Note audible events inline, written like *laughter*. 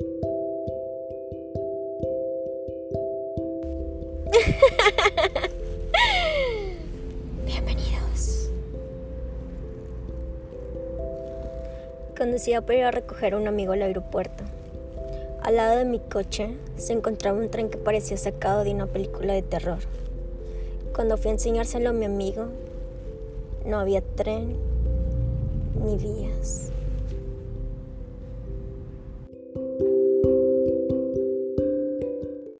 *laughs* Bienvenidos. Conducía para ir a recoger a un amigo al aeropuerto. Al lado de mi coche se encontraba un tren que parecía sacado de una película de terror. Cuando fui a enseñárselo a mi amigo, no había tren ni vías.